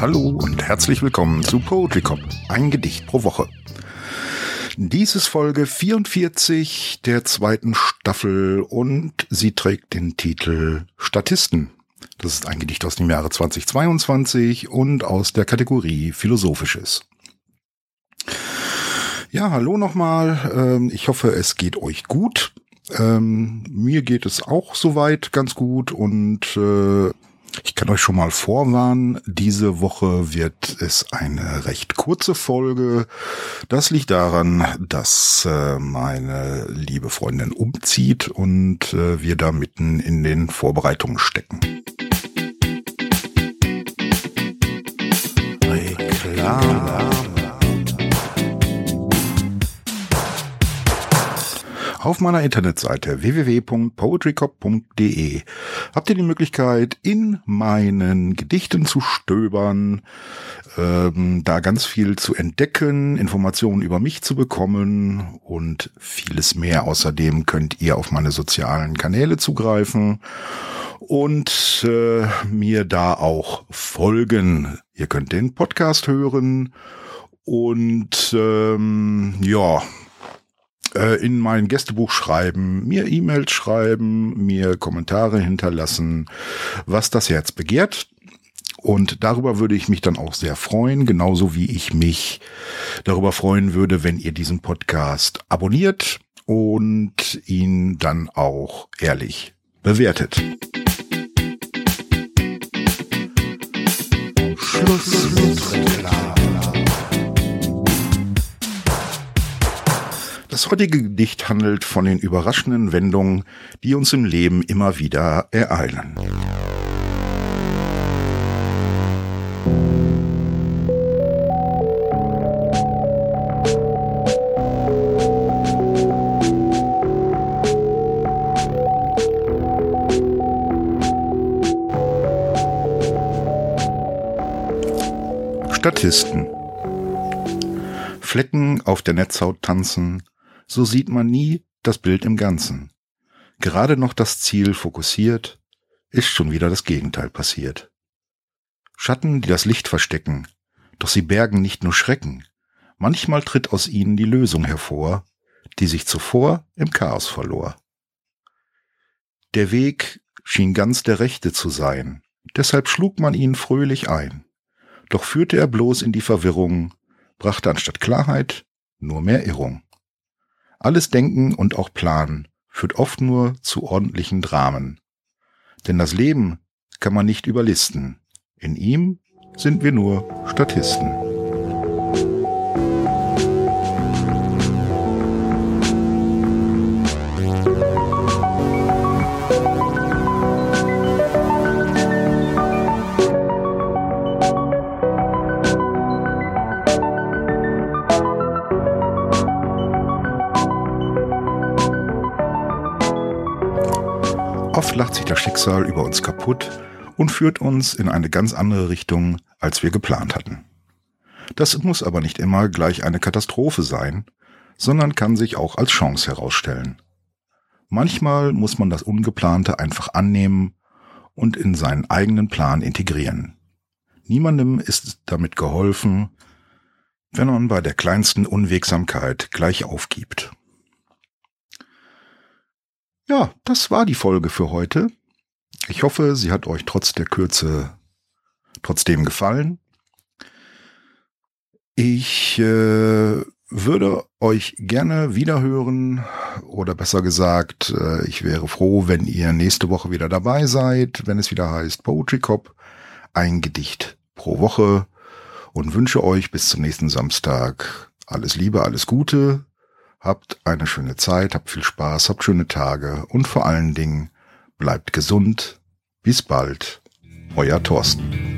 Hallo und herzlich willkommen zu Poetry Cop, ein Gedicht pro Woche. Dies ist Folge 44 der zweiten Staffel und sie trägt den Titel Statisten. Das ist ein Gedicht aus dem Jahre 2022 und aus der Kategorie Philosophisches. Ja, hallo nochmal. Ähm, ich hoffe, es geht euch gut. Ähm, mir geht es auch soweit ganz gut und äh, kann euch schon mal vorwarnen, diese Woche wird es eine recht kurze Folge. Das liegt daran, dass äh, meine liebe Freundin umzieht und äh, wir da mitten in den Vorbereitungen stecken. Reklame. Auf meiner Internetseite www.poetrycop.de habt ihr die Möglichkeit, in meinen Gedichten zu stöbern, ähm, da ganz viel zu entdecken, Informationen über mich zu bekommen und vieles mehr. Außerdem könnt ihr auf meine sozialen Kanäle zugreifen und äh, mir da auch folgen. Ihr könnt den Podcast hören und ähm, ja, in mein Gästebuch schreiben, mir E-Mails schreiben, mir Kommentare hinterlassen, was das Herz begehrt. Und darüber würde ich mich dann auch sehr freuen, genauso wie ich mich darüber freuen würde, wenn ihr diesen Podcast abonniert und ihn dann auch ehrlich bewertet. Schluss mit Reklame. Das heutige Gedicht handelt von den überraschenden Wendungen, die uns im Leben immer wieder ereilen. Statisten. Flecken auf der Netzhaut tanzen, so sieht man nie das Bild im Ganzen. Gerade noch das Ziel fokussiert, ist schon wieder das Gegenteil passiert. Schatten, die das Licht verstecken, doch sie bergen nicht nur Schrecken, manchmal tritt aus ihnen die Lösung hervor, die sich zuvor im Chaos verlor. Der Weg schien ganz der rechte zu sein, deshalb schlug man ihn fröhlich ein, doch führte er bloß in die Verwirrung, brachte anstatt Klarheit nur mehr Irrung. Alles Denken und auch Planen führt oft nur zu ordentlichen Dramen. Denn das Leben kann man nicht überlisten. In ihm sind wir nur Statisten. Oft lacht sich das Schicksal über uns kaputt und führt uns in eine ganz andere Richtung, als wir geplant hatten. Das muss aber nicht immer gleich eine Katastrophe sein, sondern kann sich auch als Chance herausstellen. Manchmal muss man das Ungeplante einfach annehmen und in seinen eigenen Plan integrieren. Niemandem ist damit geholfen, wenn man bei der kleinsten Unwegsamkeit gleich aufgibt. Ja, das war die Folge für heute. Ich hoffe, sie hat euch trotz der Kürze trotzdem gefallen. Ich äh, würde euch gerne wiederhören oder besser gesagt, äh, ich wäre froh, wenn ihr nächste Woche wieder dabei seid, wenn es wieder heißt Poetry Cop, ein Gedicht pro Woche und wünsche euch bis zum nächsten Samstag alles Liebe, alles Gute, Habt eine schöne Zeit, habt viel Spaß, habt schöne Tage und vor allen Dingen bleibt gesund. Bis bald, euer Thorsten.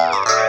Bye.